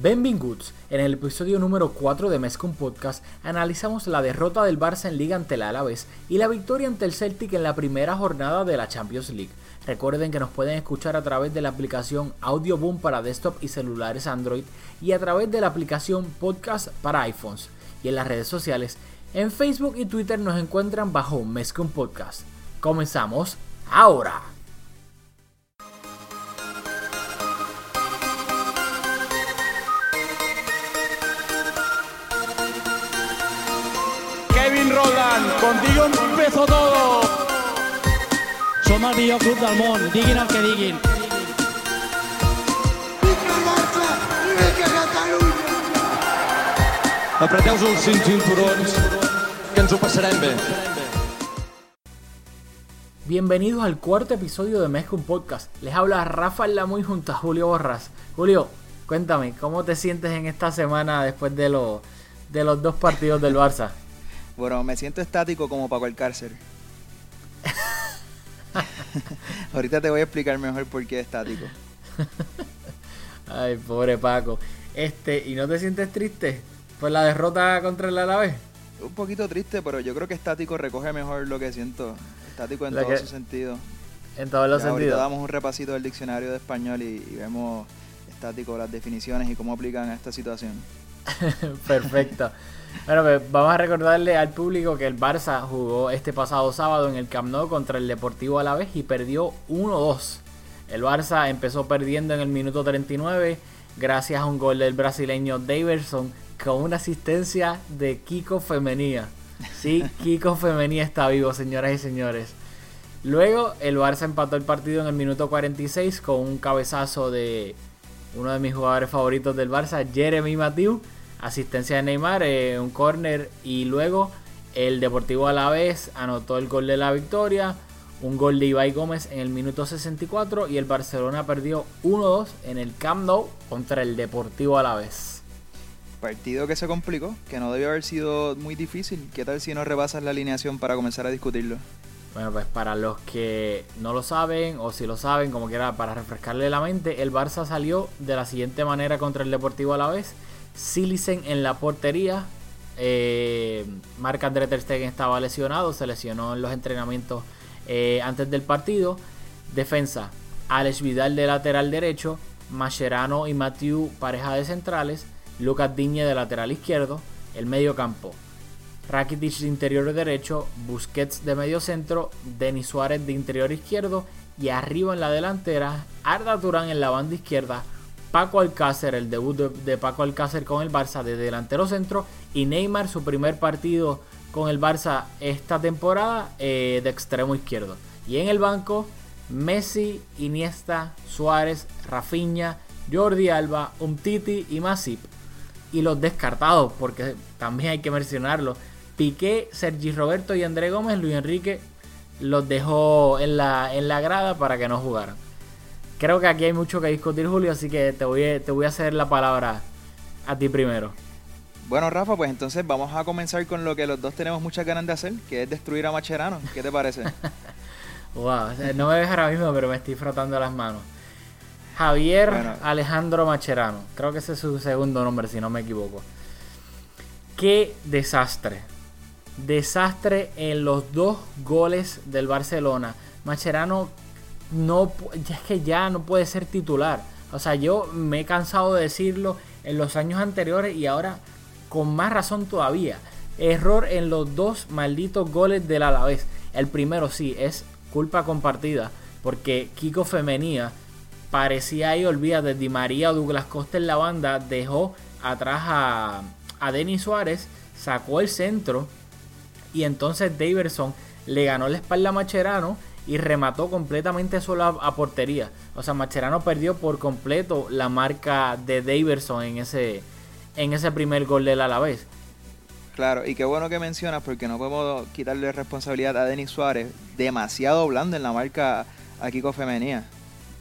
Benvinguts. En el episodio número 4 de Mezcum Podcast analizamos la derrota del Barça en Liga ante el Alavés y la victoria ante el Celtic en la primera jornada de la Champions League. Recuerden que nos pueden escuchar a través de la aplicación Audioboom para desktop y celulares Android y a través de la aplicación Podcast para iPhones y en las redes sociales. En Facebook y Twitter nos encuentran bajo Mezcum Podcast. Comenzamos ahora. Roland, contigo empezó todo. Som el millor club del món, diguin el que diguin. Apreteu-vos els cinc cinturons, que ens ho passarem bé. Bienvenidos al cuarto episodio de Mezcum Podcast. Les habla Rafael Lamuy junto a Julio Borras. Julio, cuéntame, ¿cómo te sientes en esta semana después de, lo- de los dos partidos del Barça? Bueno, me siento estático como Paco Alcácer. Ahorita te voy a explicar mejor por qué estático. Ay, pobre Paco. Este, ¿y no te sientes triste por la derrota contra el Alavés? Un poquito triste, pero yo creo que estático recoge mejor lo que siento. Estático en La todo que- su sentido. En todos los sentidos. damos un repasito del diccionario de español y, y vemos estático las definiciones y cómo aplican a esta situación. Perfecto. Bueno, pues vamos a recordarle al público que el Barça jugó este pasado sábado en el Camp Nou contra el Deportivo Alavés y perdió 1-2. El Barça empezó perdiendo en el minuto 39 gracias a un gol del brasileño Daverson con una asistencia de Kiko Femenía. Sí, Kiko Femenía está vivo, señoras y señores. Luego el Barça empató el partido en el minuto 46 con un cabezazo de uno de mis jugadores favoritos del Barça, Jeremy Mathieu. Asistencia de Neymar, eh, un córner y luego el Deportivo Alavés anotó el gol de la victoria. Un gol de Ibai Gómez en el minuto 64 y el Barcelona perdió 1-2 en el Camp Nou contra el Deportivo Alavés. Partido que se complicó, que no debió haber sido muy difícil. ¿Qué tal si no repasas la alineación para comenzar a discutirlo? Bueno, pues para los que no lo saben o si lo saben, como quiera, para refrescarle la mente, el Barça salió de la siguiente manera contra el Deportivo Alavés. Silicen en la portería. Eh, Marc André Ter Stegen estaba lesionado, se lesionó en los entrenamientos eh, antes del partido. Defensa, Alex Vidal de lateral derecho, Mascherano y Mathieu pareja de centrales, Lucas Digne de lateral izquierdo, el medio campo. Rakitic de interior derecho, Busquets de medio centro, Denis Suárez de interior izquierdo y arriba en la delantera, Arda Turán en la banda izquierda, Paco Alcácer, el debut de, Paco Alcácer con el Barça de delantero centro y Neymar su primer partido con el Barça esta temporada eh, de extremo izquierdo. Y en el banco, Messi, Iniesta, Suárez, Rafinha, Jordi Alba, Umtiti y Masip y los descartados, porque también hay que mencionarlo. Piqué, Sergi Roberto y André Gómez, Luis Enrique los dejó en la, en la grada para que no jugaran. Creo que aquí hay mucho que discutir, Julio, así que te voy, a- te voy a hacer la palabra a ti primero. Bueno, Rafa, pues entonces vamos a comenzar con lo que los dos tenemos muchas ganas de hacer, que es destruir a Macherano. ¿Qué te parece? Wow, no me ves ahora mismo, pero me estoy frotando las manos. Javier Bueno. Alejandro Macherano, creo que ese es su segundo nombre, si no me equivoco. Qué desastre. Desastre en los dos goles del Barcelona. Macherano no es que ya no puede ser titular. O sea, yo me he cansado de decirlo en los años anteriores y ahora con más razón todavía. Error en los dos malditos goles del Alavés. El primero sí es culpa compartida porque Kiko Femenía parecía ahí, olvídate, Di María Douglas Costa en la banda dejó atrás a, a Denis Suárez, sacó el centro y entonces Daverson le ganó la espalda a Macherano y remató completamente solo a, a portería. O sea, Macherano perdió por completo la marca de Daverson en ese, en ese primer gol del Alavés. Claro, y qué bueno que mencionas porque no podemos quitarle responsabilidad a Denis Suárez, demasiado blando en la marca a Kiko Femenía.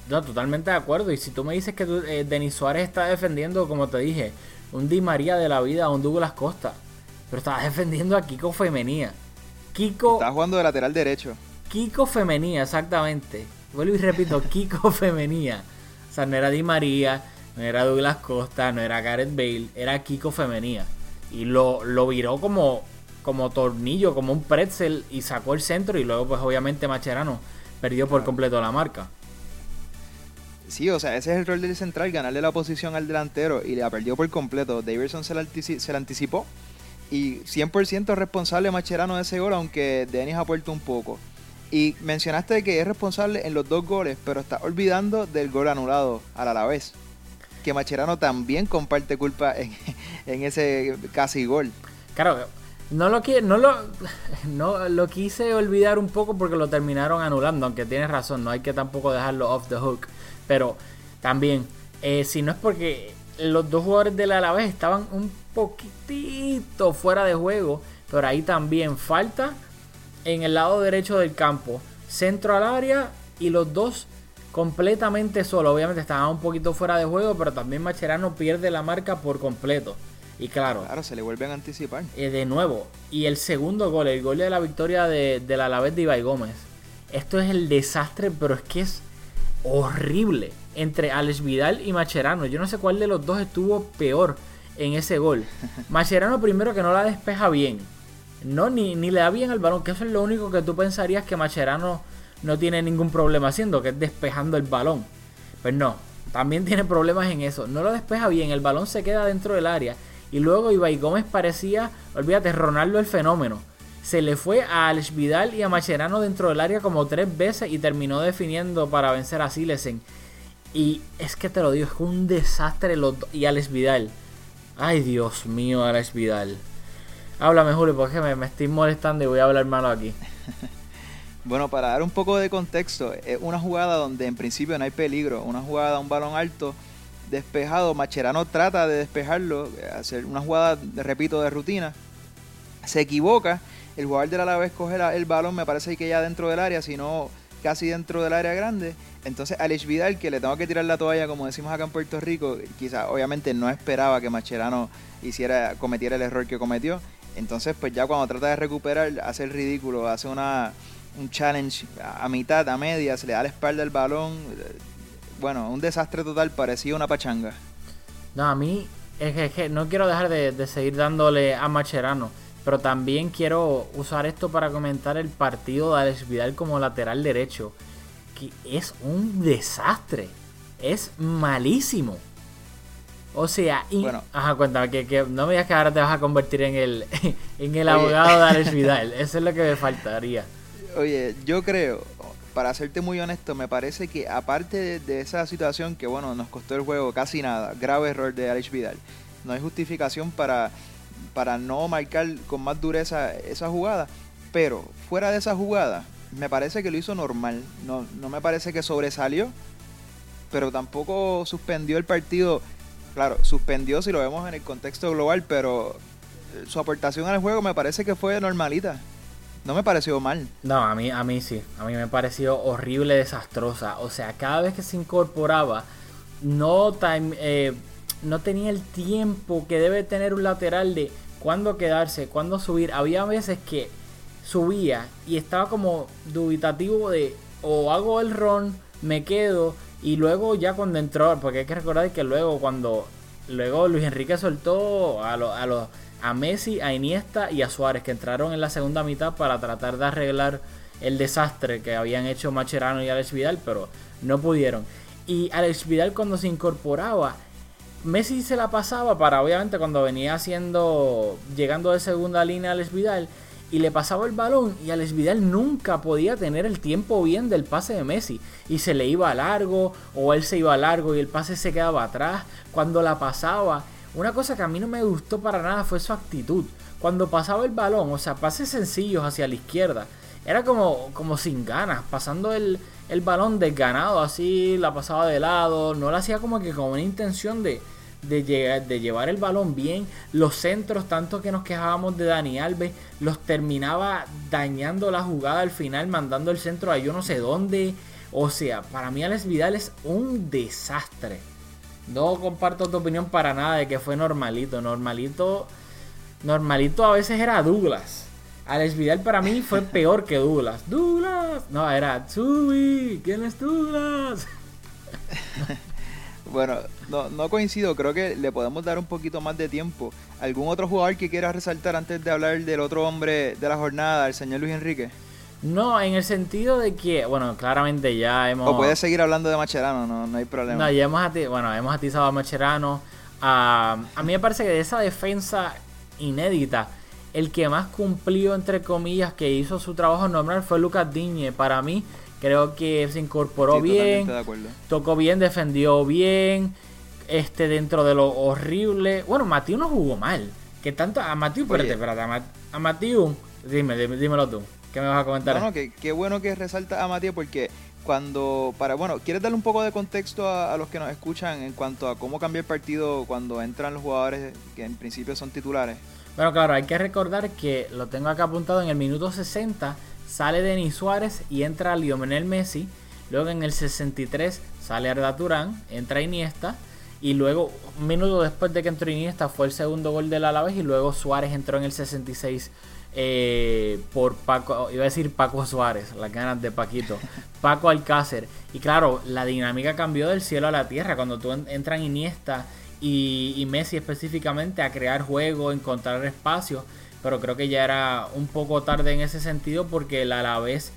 No, totalmente de acuerdo. Y si tú me dices que tú, eh, Denis Suárez está defendiendo, como te dije, un Di María de la vida, un Douglas Costa. Pero estaba defendiendo a Kiko Femenía. Kiko. Está jugando de lateral derecho. Kiko Femenía, exactamente. Vuelvo y repito, Kiko Femenía. O sea, no era Di María, no era Douglas Costa, no era Gareth Bale, era Kiko Femenía. Y lo, lo viró como, como tornillo, como un pretzel y sacó el centro y luego pues obviamente Macherano perdió por completo la marca. Sí, o sea, ese es el rol del central, ganarle la posición al delantero y la perdió por completo. Davidson se la, antici se la anticipó y 100% responsable Macherano de ese gol, aunque Denis apuerto un poco. Y mencionaste que es responsable en los dos goles, pero está olvidando del gol anulado al Alavés. Que Macherano también comparte culpa en, ese casi gol. Claro, no lo, no, lo, no lo quise olvidar un poco porque lo terminaron anulando, aunque tienes razón, no hay que tampoco dejarlo off the hook. Pero también, eh, si no es porque los dos jugadores del Alavés estaban un poquitito fuera de juego, pero ahí también falta en el lado derecho del campo, centro al área y los dos completamente solos. Obviamente estaban un poquito fuera de juego, pero también Macherano pierde la marca por completo. Y claro, claro se le vuelven a anticipar. Eh, de nuevo, y el segundo gol, el gol de la victoria de, del Alavés de Ibai Gómez. Esto es el desastre, pero es que es horrible entre Alex Vidal y Macherano. Yo no sé cuál de los dos estuvo peor en ese gol. Macherano primero que no la despeja bien. No, ni, ni le da bien al balón, que eso es lo único que tú pensarías que Macherano no tiene ningún problema haciendo, que es despejando el balón. Pues no, también tiene problemas en eso. No lo despeja bien, el balón se queda dentro del área. Y luego Ibai Gómez parecía, olvídate, Ronaldo el fenómeno. Se le fue a Alex Vidal y a Macherano dentro del área como tres veces y terminó definiendo para vencer a Silesen. Y es que te lo digo, es un desastre. Los y Alex Vidal. Ay, Dios mío, Alex Vidal. Háblame, Julio, porque me, me estoy molestando y voy a hablar malo aquí. Bueno, para dar un poco de contexto, es una jugada donde en principio no hay peligro, una jugada, un balón alto, despejado, Macherano trata de despejarlo, hacer una jugada, repito, de rutina, se equivoca, el jugador del Alavés coge el balón, me parece que ya dentro del área, sino casi dentro del área grande, entonces Alex Vidal, que le tengo que tirar la toalla, como decimos acá en Puerto Rico, quizá obviamente no esperaba que Macherano hiciera, cometiera el error que cometió, entonces pues ya cuando trata de recuperar, hace el ridículo, hace una un challenge a mitad, a media, se le da la espalda al balón. Bueno, un desastre total, parecía una pachanga. No, a mí es que no quiero dejar de, de, seguir dándole a Macherano, pero también quiero usar esto para comentar el partido de Alex Vidal como lateral derecho, que es un desastre, es malísimo. O sea, y, bueno, ajá, cuéntame, que, que, no me digas que ahora te vas a convertir en el, en el abogado de Alex Vidal, eso es lo que me faltaría. Oye, yo creo, para serte muy honesto, me parece que aparte de, de, esa situación que, bueno, nos costó el juego casi nada, grave error de Alex Vidal, no hay justificación para, para no marcar con más dureza esa jugada, pero fuera de esa jugada, me parece que lo hizo normal, no, no me parece que sobresalió, pero tampoco suspendió el partido, claro, suspendió si lo vemos en el contexto global, pero su aportación al juego me parece que fue normalita. No me pareció mal. No, a mí, a mí sí. A mí me pareció horrible, desastrosa. O sea, cada vez que se incorporaba, no, time, eh, no tenía el tiempo que debe tener un lateral de cuándo quedarse, cuándo subir. Había veces que subía y estaba como dubitativo de o hago el ron, me quedo y luego ya cuando entró, porque hay que recordar que luego cuando luego Luis Enrique soltó a los a los a Messi, a Iniesta y a Suárez, que entraron en la segunda mitad para tratar de arreglar el desastre que habían hecho Macherano y Alex Vidal, pero no pudieron. Y Alex Vidal cuando se incorporaba, Messi se la pasaba para obviamente cuando venía haciendo, llegando de segunda línea Alex Vidal, y le pasaba el balón y Alex Vidal nunca podía tener el tiempo bien del pase de Messi y se le iba largo o él se iba largo y el pase se quedaba atrás cuando la pasaba una cosa que a mí no me gustó para nada fue su actitud. Cuando pasaba el balón, o sea, pases sencillos hacia la izquierda, era como, como sin ganas, pasando el, el balón desganado, así la pasaba de lado, no lo hacía como que con una intención de, de, llegar, de llevar el balón bien. Los centros, tanto que nos quejábamos de Dani Alves, los terminaba dañando la jugada al final, mandando el centro a yo no sé dónde. O sea, para mí Alex Vidal es un desastre. No comparto tu opinión para nada de que fue normalito. Normalito, normalito a veces era Douglas. Alex Vidal para mí fue peor que Douglas. Douglas. No, era Tsubi. ¿Quién es Douglas? bueno, no, no coincido. Creo que le podemos dar un poquito más de tiempo. ¿Algún otro jugador que quiera resaltar antes de hablar del otro hombre de la jornada, el señor Luis Enrique? No, en el sentido de que, bueno, claramente ya hemos... O puedes seguir hablando de Macherano, no, no hay problema. No, ya hemos, ati bueno, hemos atizado a Macherano. a mí me parece que de esa defensa inédita, el que más cumplió, entre comillas, que hizo su trabajo normal fue Lucas Diñe. Para mí, creo que se incorporó bien, tocó bien, defendió bien, este dentro de lo horrible. Bueno, Matiu no jugó mal. Que tanto a Matiu, espérate, espérate, a, a Matiu, dime, dímelo tú. ¿Qué me vas a comentar? No, que qué bueno que resalta a Matías porque cuando, para, bueno, ¿quieres darle un poco de contexto a, los que nos escuchan en cuanto a cómo cambia el partido cuando entran los jugadores que en principio son titulares? Bueno, claro, hay que recordar que lo tengo acá apuntado en el minuto 60, sale Denis Suárez y entra Lionel Messi. Luego en el 63 sale Arda Turán, entra Iniesta. Y luego, un minuto después de que entró Iniesta, fue el segundo gol del Alavés. Y luego Suárez entró en el 66 eh, por Paco, iba a decir Paco Suárez, las ganas de Paquito, Paco Alcácer. Y claro, la dinámica cambió del cielo a la tierra cuando tú entran Iniesta y, Messi específicamente a crear juego, encontrar espacio. Pero creo que ya era un poco tarde en ese sentido porque el Alavés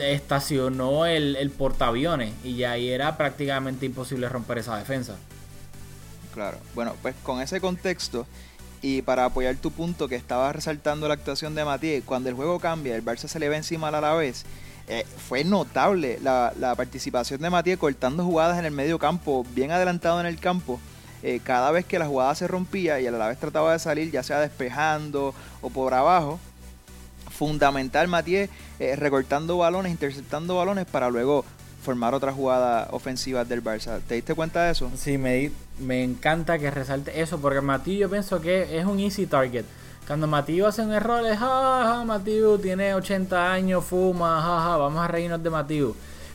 estacionó el, el portaaviones y ya ahí era prácticamente imposible romper esa defensa. Claro, bueno, pues con ese contexto y para apoyar tu punto que estaba resaltando la actuación de Matías, cuando el juego cambia, el Barça se le ve encima a la vez. Eh, fue notable la, participación de Matías cortando jugadas en el medio campo, bien adelantado en el campo. Eh, cada vez que la jugada se rompía y a la vez trataba de salir, ya sea despejando o por abajo, fundamental Matías eh, recortando balones, interceptando balones para luego formar otra jugada ofensiva del Barça. ¿Te diste cuenta de eso? Sí, me, me encanta que resalte eso, porque Matías yo pienso que es un easy target. Cuando Matías hace un error, es jaja, Matías tiene 80 años, fuma, jaja, vamos a reírnos de Matías.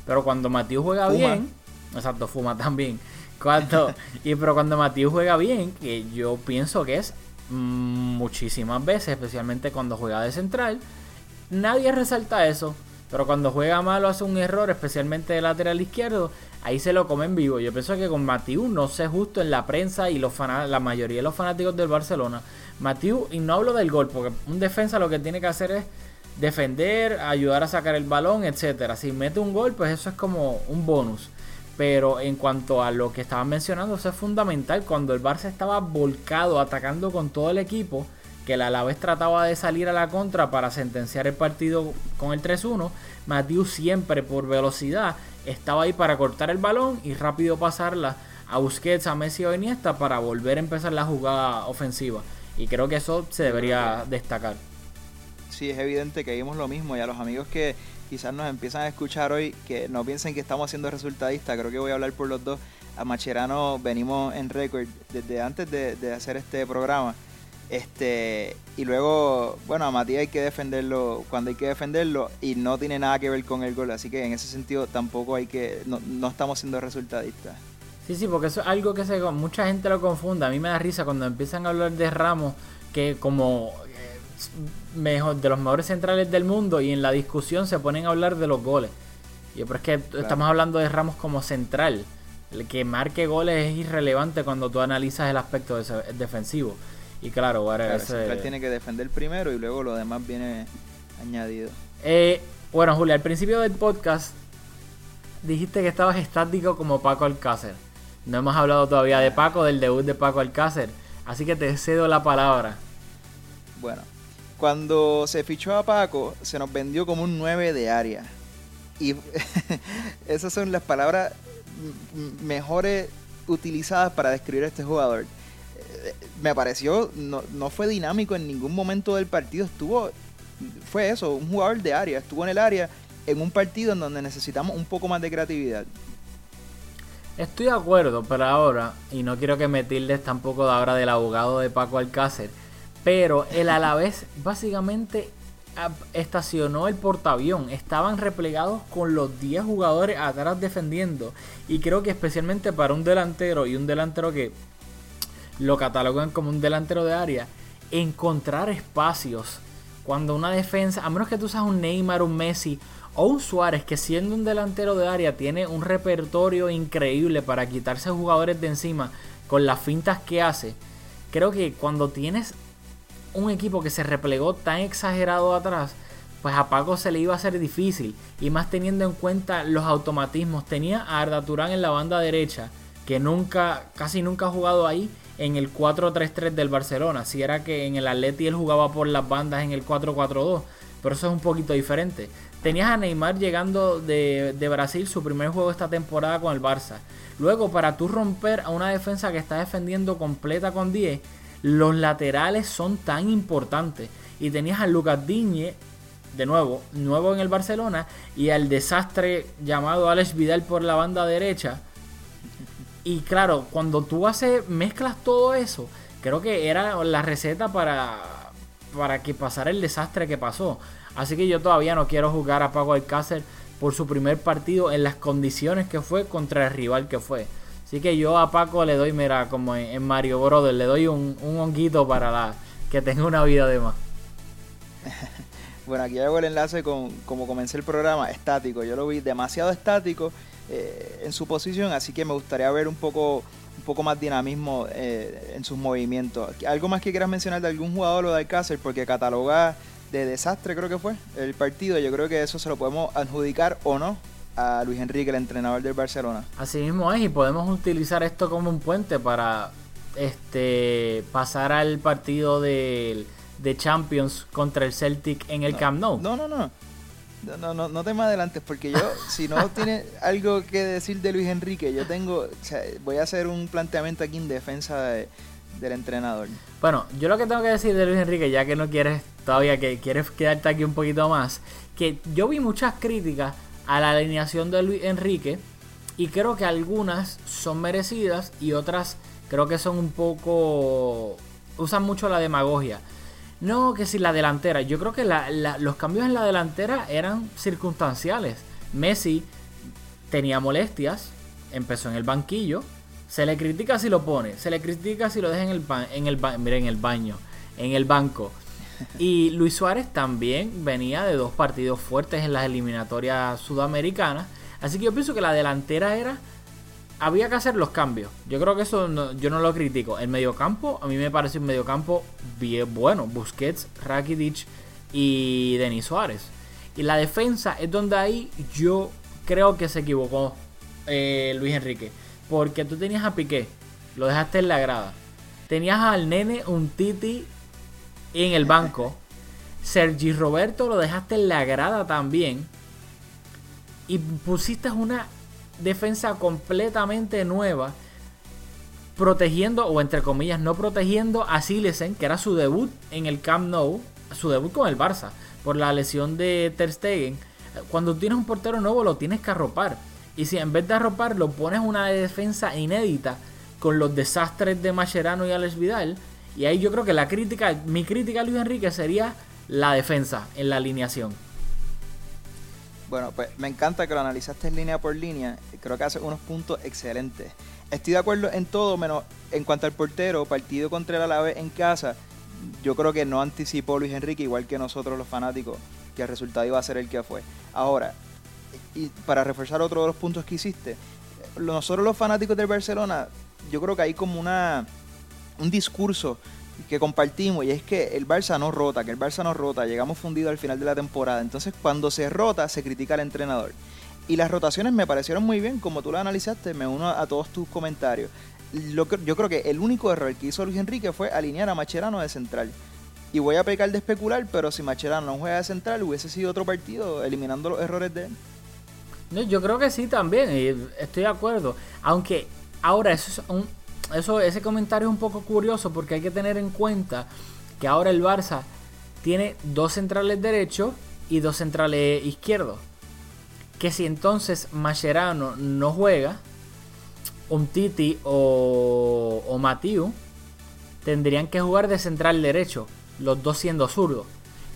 Pero cuando Matías juega bien, exacto, fuma también. Cuando, y pero cuando Matías juega bien, que yo pienso que es muchísimas veces, especialmente cuando juega de central, nadie resalta eso. Pero cuando juega mal o hace un error, especialmente de lateral izquierdo, ahí se lo come en vivo. Yo pienso que con Matiu no sé justo en la prensa y los la mayoría de los fanáticos del Barcelona. Matiu, y no hablo del gol, porque un defensa lo que tiene que hacer es defender, ayudar a sacar el balón, etcétera. Si mete un gol, pues eso es como un bonus. Pero en cuanto a lo que estaban mencionando, eso es fundamental. Cuando el Barça estaba volcado, atacando con todo el equipo, que la Alavés trataba de salir a la contra para sentenciar el partido con el 3-1, Matiu siempre por velocidad estaba ahí para cortar el balón y rápido pasarla a Busquets, a Messi o Iniesta para volver a empezar la jugada ofensiva. Y creo que eso se debería destacar. Sí, es evidente que vimos lo mismo y a los amigos que quizás nos empiezan a escuchar hoy, que no piensen que estamos haciendo resultadista, creo que voy a hablar por los dos. A Macherano venimos en récord desde antes de, hacer este programa este, y luego, bueno, a Matías hay que defenderlo cuando hay que defenderlo y no tiene nada que ver con el gol, así que en ese sentido tampoco hay que, no, estamos siendo resultadistas. Sí, sí, porque eso es algo que se, mucha gente lo confunde. A mí me da risa cuando empiezan a hablar de Ramos, que como mejor, de los mejores centrales del mundo y en la discusión se ponen a hablar de los goles. Y pero es que estamos hablando de Ramos como central. El que marque goles es irrelevante cuando tú analizas el aspecto defensivo. Y claro, claro ese... tiene que defender primero y luego lo demás viene añadido. Eh, bueno, Julia, al principio del podcast dijiste que estabas estático como Paco Alcácer. No hemos hablado todavía de Paco, del debut de Paco Alcácer. Así que te cedo la palabra. Bueno, cuando se fichó a Paco, se nos vendió como un 9 de área. Y esas son las palabras mejores utilizadas para describir a este jugador me pareció, no, no, fue dinámico en ningún momento del partido, estuvo fue eso, un jugador de área, estuvo en el área en un partido en donde necesitamos un poco más de creatividad. Estoy de acuerdo, pero ahora, y no quiero que me tildes tampoco de ahora del abogado de Paco Alcácer, pero el Alavés básicamente estacionó el portaavión. Estaban replegados con los 10 jugadores atrás defendiendo. Y creo que especialmente para un delantero y un delantero que lo catalogan como un delantero de área, encontrar espacios cuando una defensa, a menos que tú seas un Neymar, un Messi o un Suárez que siendo un delantero de área tiene un repertorio increíble para quitarse jugadores de encima con las fintas que hace. Creo que cuando tienes un equipo que se replegó tan exagerado atrás, pues a Paco se le iba a hacer difícil. Y más teniendo en cuenta los automatismos. Tenía a Arda Turán en la banda derecha, que nunca, casi nunca ha jugado ahí en el 4-3-3 del Barcelona. Si era que en el Atleti él jugaba por las bandas en el 4-4-2. Pero eso es un poquito diferente. Tenías a Neymar llegando de, de, Brasil su primer juego esta temporada con el Barça. Luego, para tú romper a una defensa que está defendiendo completa con 10, los laterales son tan importantes. Y tenías a Lucas Digne, de nuevo, nuevo en el Barcelona, y al desastre llamado Alex Vidal por la banda derecha. Y claro, cuando tú haces, mezclas todo eso, creo que era la receta para, para que pasara el desastre que pasó. Así que yo todavía no quiero jugar a Paco Alcácer por su primer partido en las condiciones que fue contra el rival que fue. Así que yo a Paco le doy, mira, como en, Mario Brothers, le doy un, honguito para la, que tenga una vida de más. bueno, aquí hago el enlace con como comencé el programa, estático. Yo lo vi demasiado estático eh, en su posición, así que me gustaría ver un poco un poco más dinamismo eh, en sus movimientos. ¿Algo más que quieras mencionar de algún jugador o de Alcácer? Porque catalogar de desastre creo que fue el partido, yo creo que eso se lo podemos adjudicar o no a Luis Enrique, el entrenador del Barcelona. Así mismo es, y podemos utilizar esto como un puente para este pasar al partido de, de Champions contra el Celtic en el Camp Nou. No, no, no. No, no, no te me adelantes porque yo, si no tienes algo que decir de Luis Enrique, yo tengo, voy a hacer un planteamiento aquí en defensa del entrenador. Bueno, yo lo que tengo que decir de Luis Enrique, ya que no quieres todavía que quieres quedarte aquí un poquito más, que yo vi muchas críticas a la alineación de Luis Enrique y creo que algunas son merecidas y otras creo que son un poco usan mucho la demagogia. No, que si la delantera. Yo creo que los cambios en la delantera eran circunstanciales. Messi tenía molestias, empezó en el banquillo. Se le critica si lo pone, se le critica si lo deja en el, en el, en el baño, en el banco. Y Luis Suárez también venía de dos partidos fuertes en las eliminatorias sudamericanas. Así que yo pienso que la delantera era. Había que hacer los cambios. Yo creo que eso yo no lo critico. El mediocampo, a mí me parece un mediocampo bien bueno. Busquets, Rakitic y Denis Suárez. Y la defensa es donde ahí yo creo que se equivocó eh, Luis Enrique. Porque tú tenías a Piqué, lo dejaste en la grada. Tenías al nene, un Titi en el banco. Sergi Roberto lo dejaste en la grada también. Y pusiste una defensa completamente nueva. Protegiendo, o entre comillas, no protegiendo a Silesen, que era su debut en el Camp Nou. Su debut con el Barça. Por la lesión de Ter Stegen. Cuando tienes un portero nuevo lo tienes que arropar. Y si en vez de arropar lo pones una defensa inédita con los desastres de Mascherano y Alex Vidal, y ahí yo creo que la crítica, mi crítica a Luis Enrique sería la defensa en la alineación. Bueno, pues me encanta que lo analizaste línea por línea. Creo que hace unos puntos excelentes. Estoy de acuerdo en todo, menos en cuanto al portero, partido contra el Alavés en casa. Yo creo que no anticipó Luis Enrique, igual que nosotros los fanáticos, que el resultado iba a ser el que fue. Ahora, y para reforzar otro de los puntos que hiciste, nosotros los fanáticos del Barcelona, yo creo que hay como una un discurso que compartimos y es que el Barça no rota, que el Barça no rota, llegamos fundidos al final de la temporada. Entonces cuando se rota se critica al entrenador. Y las rotaciones me parecieron muy bien, como tú las analizaste, me uno a todos tus comentarios. Lo que, yo creo que el único error que hizo Luis Enrique fue alinear a Macherano de central. Y voy a pecar de especular, pero si Macherano no juega de central hubiese sido otro partido, eliminando los errores de él. yo creo que sí también, y estoy de acuerdo. Aunque ahora eso es un, eso, ese comentario es un poco curioso porque hay que tener en cuenta que ahora el Barça tiene dos centrales derechos y dos centrales izquierdos. Que si entonces Mascherano no juega, un Titi o, o Matiu tendrían que jugar de central derecho, los dos siendo zurdos.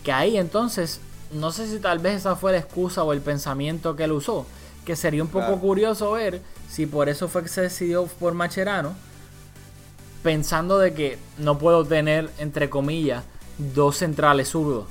Que ahí entonces, no sé si tal vez esa fue la excusa o el pensamiento que él usó. Que sería un poco Claro. curioso ver si por eso fue que se decidió por Macherano. Pensando de que no puedo tener, entre comillas, dos centrales zurdos.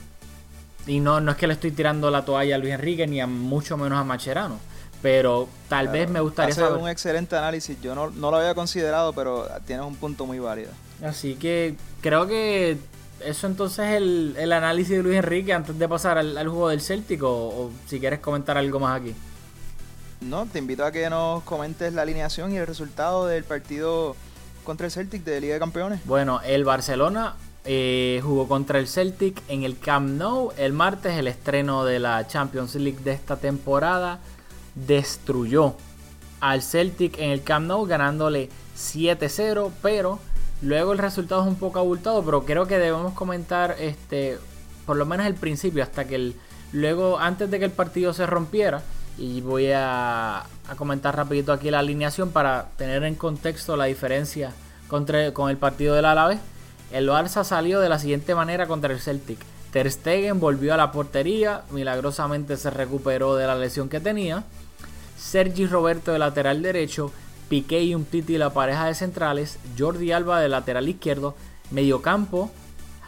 Y no, no es que le estoy tirando la toalla a Luis Enrique ni a mucho menos a Macherano. Pero tal vez me gustaría Hace saber. un excelente análisis. Yo no, no lo había considerado, pero tienes un punto muy válido. Así que creo que eso entonces es el, el análisis de Luis Enrique antes de pasar al, al juego del Celtic o, o si quieres comentar algo más aquí. No, te invito a que nos comentes la alineación y el resultado del partido contra el Celtic de Liga de Campeones. Bueno, el Barcelona eh, jugó contra el Celtic en el Camp Nou el martes, el estreno de la Champions League de esta temporada. Destruyó al Celtic en el Camp Nou ganándole 7-0, pero luego el resultado es un poco abultado, pero creo que debemos comentar este por lo menos el principio hasta que el luego antes de que el partido se rompiera y voy a, comentar rapidito aquí la alineación para tener en contexto la diferencia contra, con el partido del Alavés. El Barça salió de la siguiente manera contra el Celtic. Ter Stegen volvió a la portería, milagrosamente se recuperó de la lesión que tenía. Sergi Roberto de lateral derecho, Piqué y Umtiti la pareja de centrales, Jordi Alba de lateral izquierdo, mediocampo,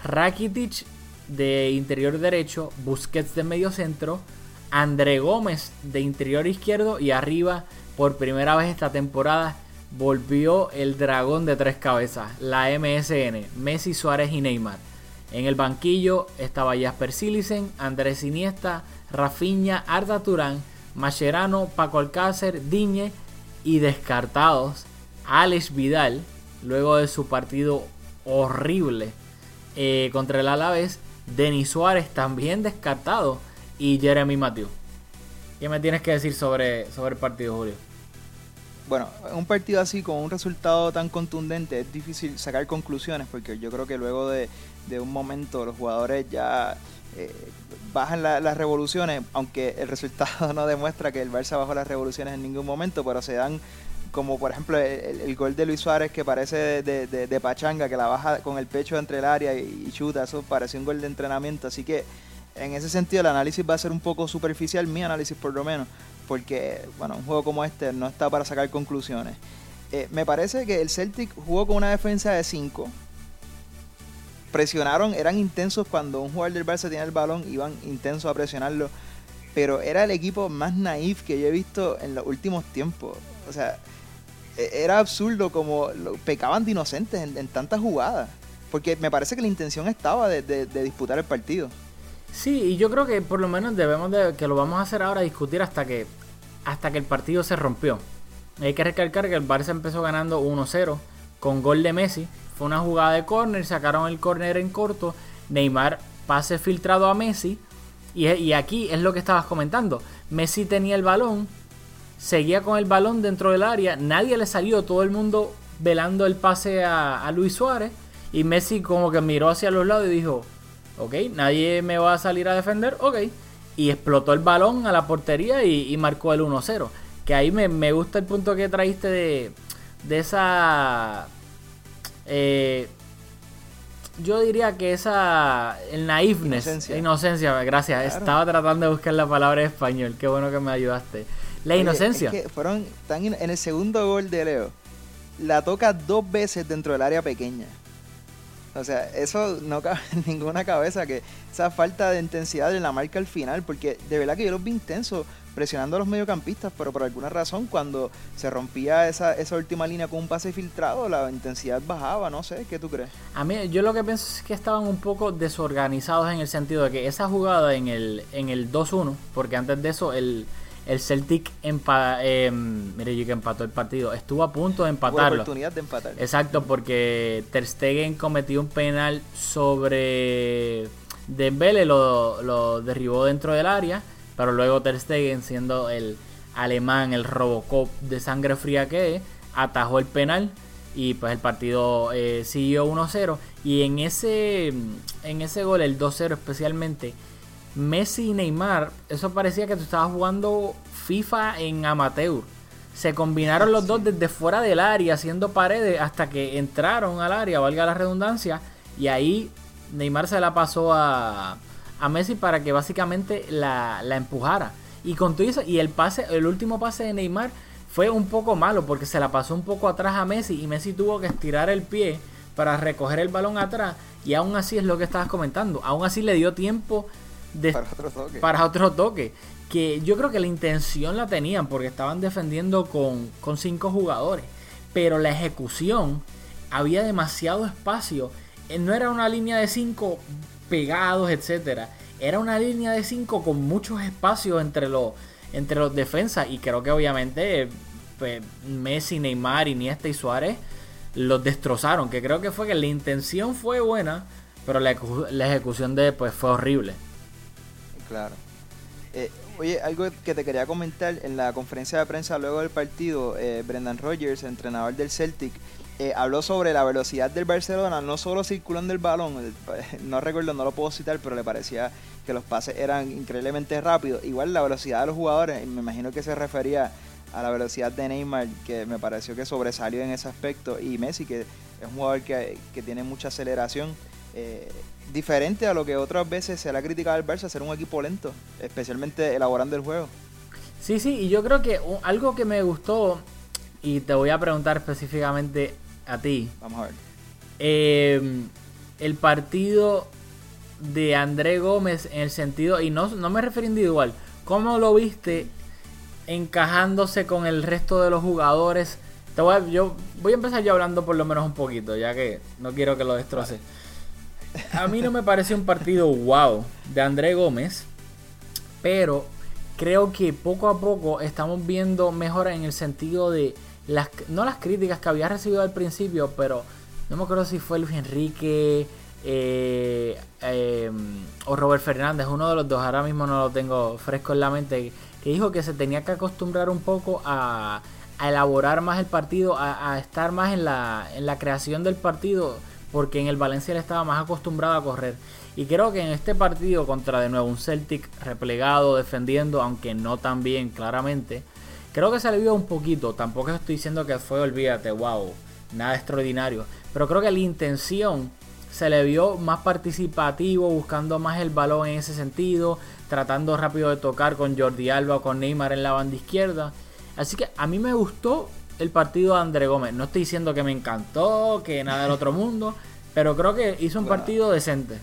Rakitic de interior derecho, Busquets de medio centro, André Gómez de interior izquierdo y arriba por primera vez esta temporada volvió el dragón de tres cabezas, la MSN, Messi, Suárez y Neymar. En el banquillo estaba Jasper Silisen, Andrés Iniesta, Rafinha, Arda Turán, Mascherano, Paco Alcácer, Diñe y descartados Alex Vidal luego de su partido horrible eh, contra el Alavés, Denis Suárez también descartado y Jeremy Matthew. ¿Qué me tienes que decir sobre, sobre el partido, Julio? Bueno, en un partido así con un resultado tan contundente es difícil sacar conclusiones porque yo creo que luego de, de un momento los jugadores ya eh, bajan la- las revoluciones, aunque el resultado no demuestra que el Barça bajó las revoluciones en ningún momento, pero se dan como por ejemplo el, gol de Luis Suárez que parece de- de pachanga, que la baja con el pecho entre el área y, y chuta, eso parece un gol de entrenamiento, así que en ese sentido el análisis va a ser un poco superficial, mi análisis por lo menos, porque bueno, un juego como este no está para sacar conclusiones. Eh, me parece que el Celtic jugó con una defensa de 5. Presionaron, eran intensos cuando un jugador del Barça tenía el balón, iban intensos a presionarlo. Pero era el equipo más naif que yo he visto en los últimos tiempos. O sea, e- era absurdo como pecaban de inocentes en, tantas jugadas. Porque me parece que la intención estaba de disputar el partido. Sí, y yo creo que por lo menos debemos de, que lo vamos a hacer ahora, discutir hasta que, hasta que el partido se rompió. Hay que recalcar que el Barça empezó ganando 1-0 con gol de Messi. Fue una jugada de córner, sacaron el córner en corto. Neymar pase filtrado a Messi. Y, y aquí es lo que estabas comentando. Messi tenía el balón, seguía con el balón dentro del área, nadie le salió, todo el mundo velando el pase a, a Luis Suárez. Y Messi como que miró hacia los lados y dijo, ok, nadie me va a salir a defender, ok. Y explotó el balón a la portería y, y marcó el 1-0. Que ahí me, me gusta el punto que traíste de, de esa... eh, yo diría que esa... El naivness. Inocencia. Inocencia, gracias. Claro. Estaba tratando de buscar la palabra en español. Qué bueno que me ayudaste. La Oye, inocencia. es que fueron tan in- en el segundo gol de Leo. La toca dos veces dentro del área pequeña. O sea, eso no cabe en ninguna cabeza que esa falta de intensidad en la marca al final, porque de verdad que yo los vi intensos presionando a los mediocampistas, pero por alguna razón cuando se rompía esa, esa última línea con un pase filtrado, la intensidad bajaba, no sé, ¿qué tú crees? A mí, yo lo que pienso es que estaban un poco desorganizados en el sentido de que esa jugada en el, en el 2-1, porque antes de eso el, el Celtic empa, eh, mire yo que empató el partido, estuvo a punto de Hubo empatarlo. oportunidad de empatar. Exacto, porque Ter Stegen cometió un penal sobre Dembele, lo, lo derribó dentro del área, pero luego Ter Stegen, siendo el alemán, el Robocop de sangre fría que es, atajó el penal y pues el partido eh, siguió 1-0 y en ese en ese gol el 2-0 especialmente Messi y Neymar eso parecía que tú estabas jugando FIFA en amateur. Se combinaron los dos desde fuera del área haciendo paredes hasta que entraron al área valga la redundancia y ahí Neymar se la pasó a, a Messi para que básicamente la, la empujara. Y con todo eso y el pase el último pase de Neymar fue un poco malo porque se la pasó un poco atrás a Messi y Messi tuvo que estirar el pie para recoger el balón atrás y aún así es lo que estabas comentando, aún así le dio tiempo de, Para otro toque. para otro toque. Que yo creo que la intención la tenían porque estaban defendiendo con, con cinco jugadores. Pero la ejecución había demasiado espacio. Eh, No era una línea de cinco pegados, etcétera. Era una línea de cinco con muchos espacios entre los, entre los defensas. Y creo que obviamente pues, Messi, Neymar, Iniesta y Suárez los destrozaron. Que creo que fue que la intención fue buena, pero la, la ejecución de pues fue horrible. Claro. Eh, oye, algo que te quería comentar en la conferencia de prensa luego del partido, eh, Brendan Rodgers, entrenador del Celtic, eh, habló sobre la velocidad del Barcelona, no solo circulando el balón, no recuerdo, no lo puedo citar, pero le parecía que los pases eran increíblemente rápidos. Igual la velocidad de los jugadores, me imagino que se refería a la velocidad de Neymar, que me pareció que sobresalió en ese aspecto, y Messi, que es un jugador que, que tiene mucha aceleración. eh, diferente a lo que otras veces se le ha criticado al Barça, ser un equipo lento, especialmente elaborando el juego. Sí, sí, y yo creo que algo que me gustó, y te voy a preguntar específicamente a ti, Vamos a ver. eh, el partido de André Gómez en el sentido, y no, no me refiero individual, ¿cómo lo viste encajándose con el resto de los jugadores? Te voy a, yo voy a empezar yo hablando por lo menos un poquito, ya que no quiero que lo destroce. A mí no me pareció un partido wow de André Gómez, pero creo que poco a poco estamos viendo mejoras en el sentido de las no las críticas que había recibido al principio, pero no me acuerdo si fue Luis Enrique eh, eh, o Robert Fernández, uno de los dos, ahora mismo no lo tengo fresco en la mente, que dijo que se tenía que acostumbrar un poco a, a elaborar más el partido, a, a estar más en la, en la creación del partido, porque en el Valencia él estaba más acostumbrado a correr. Y creo que en este partido contra de nuevo un Celtic replegado, defendiendo, aunque no tan bien claramente, creo que se le vio un poquito. Tampoco estoy diciendo que fue, olvídate, wow, nada extraordinario. Pero creo que la intención se le vio más participativo, buscando más el balón en ese sentido, tratando rápido de tocar con Jordi Alba o con Neymar en la banda izquierda. Así que a mí me gustó el partido de André Gómez. No estoy diciendo que me encantó, que nada del otro mundo, pero creo que hizo un Bueno. partido decente.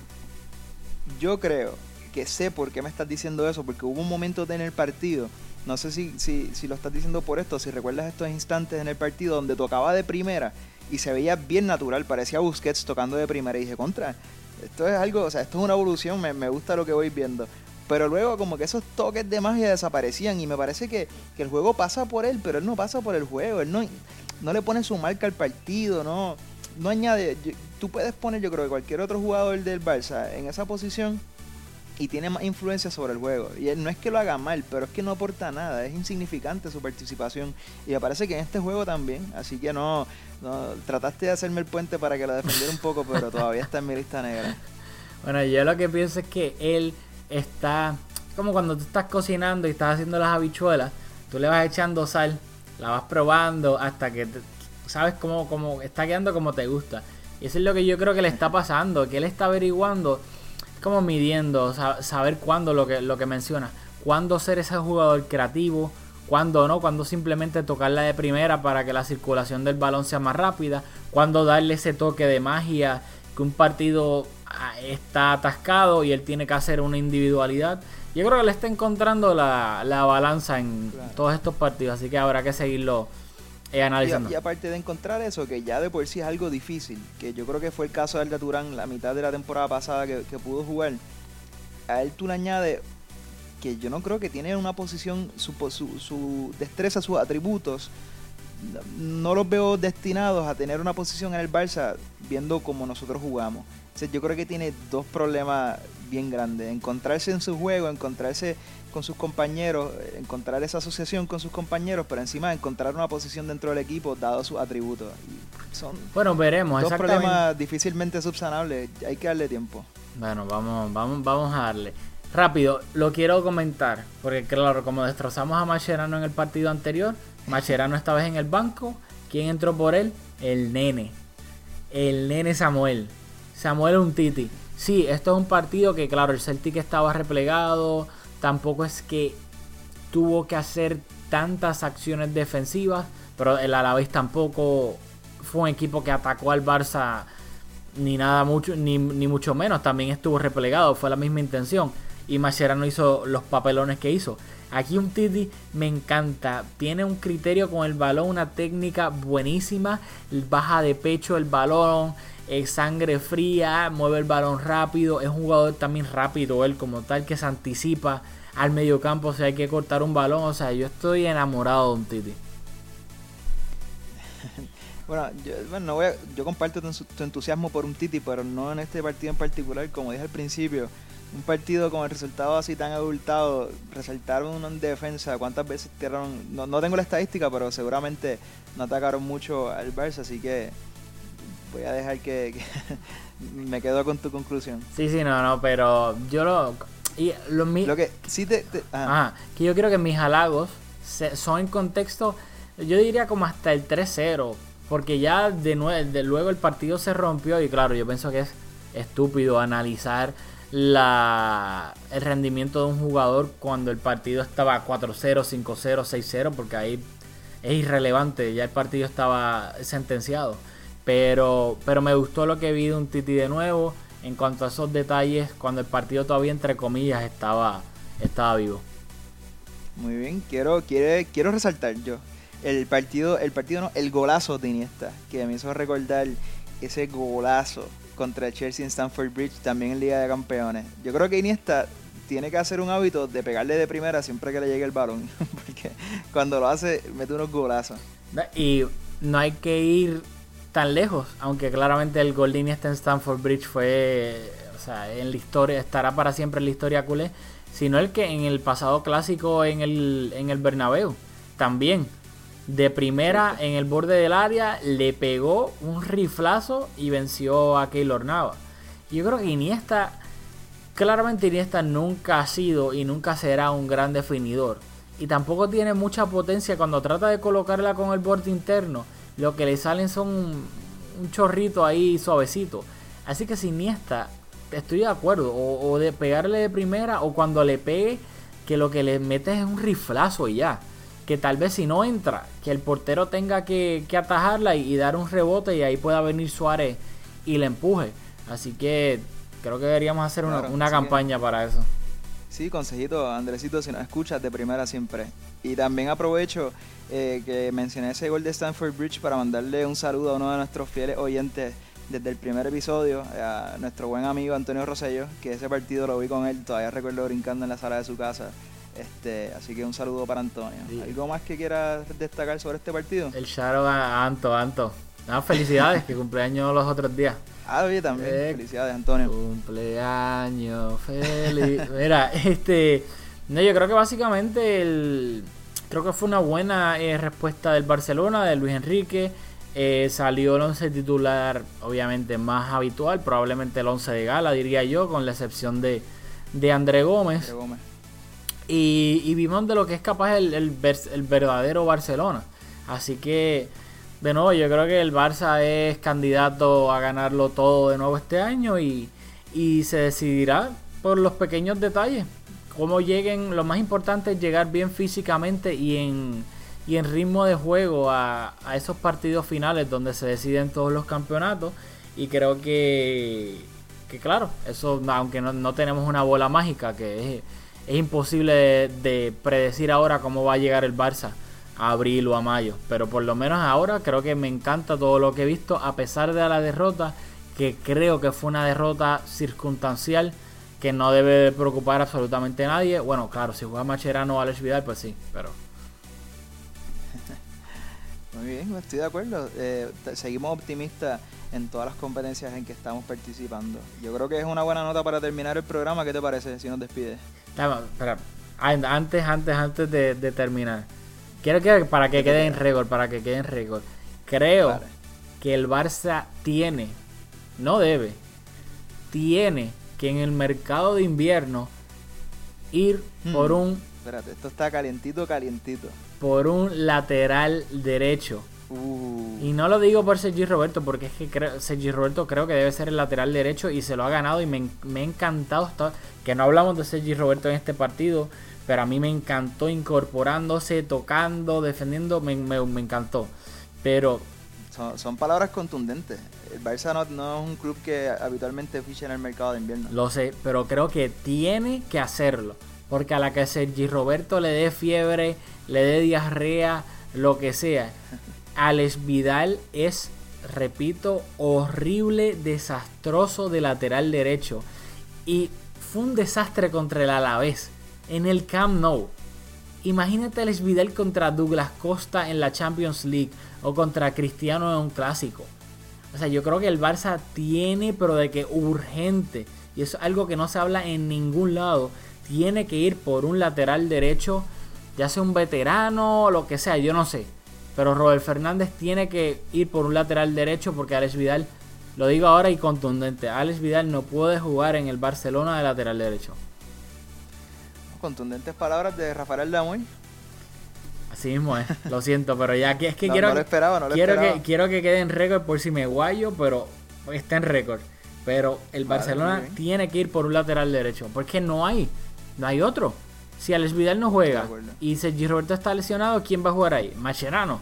Yo creo que sé por qué me estás diciendo eso, porque hubo un momento en el partido, no sé si, si, si lo estás diciendo por esto, si recuerdas estos instantes en el partido donde tocaba de primera y se veía bien natural, parecía Busquets tocando de primera y dije, contra, esto es algo, o sea, esto es una evolución, me, me gusta lo que voy viendo. Pero luego como que esos toques de magia desaparecían y me parece que, que el juego pasa por él, pero él no pasa por el juego, él no, no le pone su marca al partido, no, no añade, tú puedes poner yo creo que cualquier otro jugador del Barça en esa posición y tiene más influencia sobre el juego. Y él no es que lo haga mal, pero es que no aporta nada, es insignificante su participación. Y me parece que en este juego también, así que no, no trataste de hacerme el puente para que lo defendiera un poco, pero todavía está en mi lista negra. Bueno, yo lo que pienso es que él está como cuando tú estás cocinando y estás haciendo las habichuelas, tú le vas echando sal, la vas probando hasta que te- sabes cómo, cómo está quedando como te gusta. Y eso es lo que yo creo que le está pasando, que él está averiguando, como midiendo, sa- saber cuándo lo que, lo que menciona, cuándo ser ese jugador creativo, cuándo no, cuándo simplemente tocarla de primera para que la circulación del balón sea más rápida, cuándo darle ese toque de magia que un partido ah, está atascado y él tiene que hacer una individualidad. Yo creo que le está encontrando la, la balanza en Claro. todos estos partidos, así que habrá que seguirlo eh, analizando. y aparte de encontrar eso, que ya de por sí es algo difícil, que yo creo que fue el caso de Arda Turán la mitad de la temporada pasada que, que pudo jugar, a él tú le añades que yo no creo que tiene una posición, su, su, su destreza, sus atributos, no los veo destinados a tener una posición en el Barça viendo como nosotros jugamos. O sea, yo creo que tiene dos problemas bien grandes. Encontrarse en su juego, encontrarse con sus compañeros, encontrar esa asociación con sus compañeros, pero encima encontrar una posición dentro del equipo dado sus atributos. Son Bueno, veremos. dos problemas difícilmente subsanables. Hay que darle tiempo. Bueno, vamos, vamos, vamos a darle. Rápido, lo quiero comentar, porque claro, como destrozamos a Mascherano en el partido anterior, Mascherano esta vez en el banco, ¿quién entró por él? El nene. El nene Samuel. Samuel Untiti. Sí, esto es un partido que claro, el Celtic estaba replegado, tampoco es que tuvo que hacer tantas acciones defensivas, pero el Alavés tampoco fue un equipo que atacó al Barça ni nada mucho, ni, ni mucho menos, también estuvo replegado, fue la misma intención. Y Mascherano hizo los papelones que hizo. Aquí un Titi me encanta, tiene un criterio con el balón, una técnica buenísima, baja de pecho el balón, eh, sangre fría, mueve el balón rápido, es un jugador también rápido él como tal que se anticipa al mediocampo si hay que cortar un balón, o sea, yo estoy enamorado de un Titi. Bueno, yo comparto tu, tu entusiasmo por un Titi, pero no en este partido en particular. Como dije al principio, un partido con el resultado así tan abultado, resaltaron en defensa, cuántas veces tiraron, no, no tengo la estadística, pero seguramente no atacaron mucho al Barça, así que voy a dejar que, que me quedo con tu conclusión. Sí, sí, no, no, pero yo lo... Y lo, mi- Lo que sí te... te- ajá. Ajá, que yo creo que mis halagos se- son en contexto, yo diría como hasta el 3-0, porque ya de, nue- de luego el partido se rompió y claro, yo pienso que es estúpido analizar la, el rendimiento de un jugador cuando el partido estaba 4-0, 5-0, 6-0, porque ahí es irrelevante, ya el partido estaba sentenciado. Pero, pero me gustó lo que vi de un Titi de nuevo en cuanto a esos detalles cuando el partido todavía entre comillas estaba, estaba vivo. Muy bien, quiero, quiere, quiero resaltar yo el partido, el partido no, el golazo de Iniesta, que me hizo recordar ese golazo contra Chelsea en Stamford Bridge, también en Liga de Campeones. Yo creo que Iniesta tiene que hacer un hábito de pegarle de primera siempre que le llegue el balón, porque cuando lo hace mete unos golazos. Y no hay que ir tan lejos, aunque claramente el gol de Iniesta en Stamford Bridge fue, o sea, en la historia, estará para siempre en la historia culé, sino el que en el pasado clásico en el, en el Bernabéu, también, de primera en el borde del área, le pegó un riflazo y venció a Keylor Nava. Yo creo que Iniesta, claramente Iniesta nunca ha sido y nunca será un gran definidor. Y tampoco tiene mucha potencia cuando trata de colocarla con el borde interno. Lo que le salen son un, chorrito ahí suavecito. Así que si Iniesta, estoy de acuerdo. O, o de pegarle de primera o cuando le pegue, que lo que le mete es un riflazo y ya. Que tal vez si no entra, que el portero tenga que, que atajarla y, y dar un rebote y ahí pueda venir Suárez y le empuje. Así que creo que deberíamos hacer una, Claro, una sí. campaña para eso. Sí, consejito, Andresito, si nos escuchas de primera siempre. Y también aprovecho eh, que mencioné ese gol de Stanford Bridge para mandarle un saludo a uno de nuestros fieles oyentes desde el primer episodio, a nuestro buen amigo Antonio Rosello, que ese partido lo vi con él, todavía recuerdo brincando en la sala de su casa. Este, así que un saludo para Antonio. Sí. ¿Algo más que quieras destacar sobre este partido? El Sharo a Anto, Anto. Ah, felicidades, que cumpleaños los otros días. Ah, bien, también. Eh, Felicidades, Antonio. Cumpleaños feliz. Mira, este. No, yo creo que básicamente el. Creo que fue una buena eh, respuesta del Barcelona, de Luis Enrique. Eh, salió el 11 titular, obviamente más habitual, probablemente el 11 de gala, diría yo, con la excepción de, de André Gómez. André Gómez. Y, y vimos de lo que es capaz el, el verdadero Barcelona. Así que, de nuevo, yo creo que el Barça es candidato a ganarlo todo de nuevo este año y, y se decidirá por los pequeños detalles. Cómo lleguen, lo más importante es llegar bien físicamente y en, y en ritmo de juego a, a esos partidos finales donde se deciden todos los campeonatos. Y creo que, que claro, eso, aunque no, no tenemos una bola mágica, que es, es imposible de, de predecir ahora cómo va a llegar el Barça a abril o a mayo. Pero por lo menos ahora creo que me encanta todo lo que he visto, a pesar de la derrota, que creo que fue una derrota circunstancial que no debe de preocupar absolutamente a nadie. Bueno, claro, si juega Macherano o Alex Vidal, pues sí, pero Muy bien, estoy de acuerdo. Eh, seguimos optimistas en todas las competencias en que estamos participando. Yo creo que es una buena nota para terminar el programa. ¿Qué te parece si nos despides? Espera, espera. An- Antes, antes, antes de, de terminar. Quiero que para que quede en récord, para que quede en récord. Creo Vale. que el Barça tiene, no debe, tiene que en el mercado de invierno ir por un Espérate, esto está calientito, calientito. por un lateral derecho. Y no lo digo por Sergi Roberto, porque es que creo, Sergi Roberto creo que debe ser el lateral derecho y se lo ha ganado y me, me ha encantado. hasta- que no hablamos de Sergi Roberto en este partido, pero a mí me encantó incorporándose, tocando, defendiendo, me, me- me encantó. Pero son, son palabras contundentes. El Barça no, no es un club que habitualmente ficha en el mercado de invierno. Lo sé, pero creo que tiene que hacerlo. Porque a la que Sergi Roberto le dé fiebre, le dé diarrea, lo que sea. Alex Vidal es, repito, horrible, desastroso de lateral derecho. Y fue un desastre contra el Alavés en el Camp Nou. Imagínate a Alex Vidal contra Douglas Costa en la Champions League o contra Cristiano en un clásico. O sea, yo creo que el Barça tiene, pero de que urgente, y eso es algo que no se habla en ningún lado, tiene que ir por un lateral derecho, ya sea un veterano o lo que sea, yo no sé. Pero Robert Fernández tiene que ir por un lateral derecho porque Alex Vidal, lo digo ahora y contundente, Alex Vidal no puede jugar en el Barcelona de lateral derecho. Contundentes palabras de Rafael Damoy. Así mismo es, lo siento, pero ya que es que No, quiero, no lo esperaba, no lo quiero esperaba. que quiero que quede en récord por si me guayo, pero está en récord. Pero el Barcelona tiene que ir por un lateral derecho, porque no hay, no hay otro. Si Alex Vidal no juega y Sergi Roberto está lesionado, ¿quién va a jugar ahí? Macherano.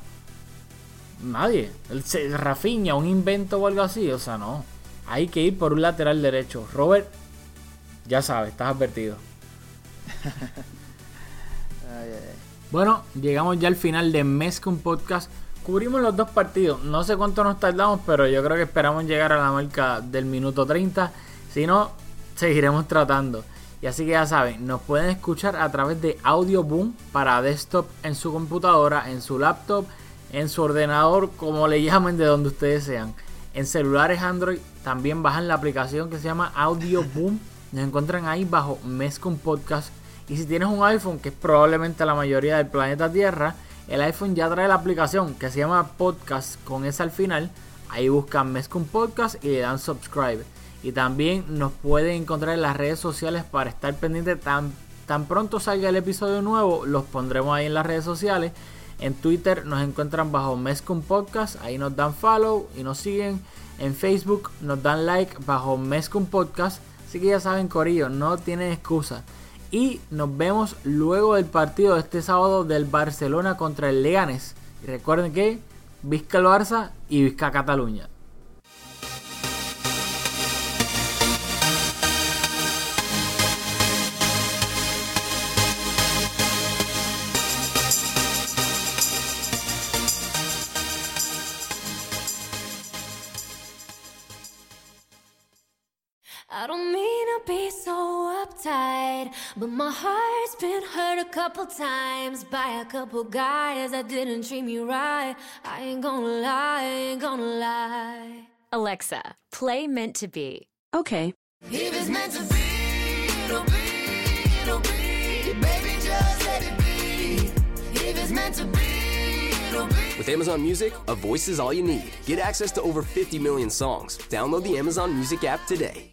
Nadie. El Rafinha, un invento o algo así, o sea, no. Hay que ir por un lateral derecho. Robert, ya sabes, estás advertido. Ay, ay, ay. Bueno, llegamos ya al final de Mezcum Podcast. Cubrimos los dos partidos. No sé cuánto nos tardamos, pero yo creo que esperamos llegar a la marca del minuto 30. Si no, seguiremos tratando. Y así que ya saben, nos pueden escuchar a través de Audio Boom para desktop en su computadora, en su laptop, en su ordenador, como le llamen de donde ustedes sean. En celulares Android también bajan la aplicación que se llama Audio Boom. Nos encuentran ahí bajo Mezcum Podcast. Y si tienes un iPhone, que es probablemente la mayoría del planeta Tierra, el iPhone ya trae la aplicación que se llama Podcast con esa al final. Ahí buscan Mezcum Podcast y le dan subscribe. Y también nos pueden encontrar en las redes sociales para estar pendiente tan, tan pronto salga el episodio nuevo. Los pondremos ahí en las redes sociales. En Twitter nos encuentran bajo Mezcum Podcast. Ahí nos dan follow y nos siguen. En Facebook nos dan like bajo Mezcum Podcast. Así que ya saben, Corillo, no tienen excusa. Y nos vemos luego del partido de este sábado del Barcelona contra el Leganes. Y recuerden que Vizca el Barça y Vizca Cataluña. But my heart's been hurt a couple times by a couple guys that didn't treat me right. I ain't gonna lie, I ain't gonna lie. Alexa, play Meant to Be. Okay. If it's meant to be, it'll be, it'll be. Baby, just let it be. If it's meant to be, it'll be. With Amazon Music, a voice is all you need. Get access to over 50 million songs. Download the Amazon Music app today.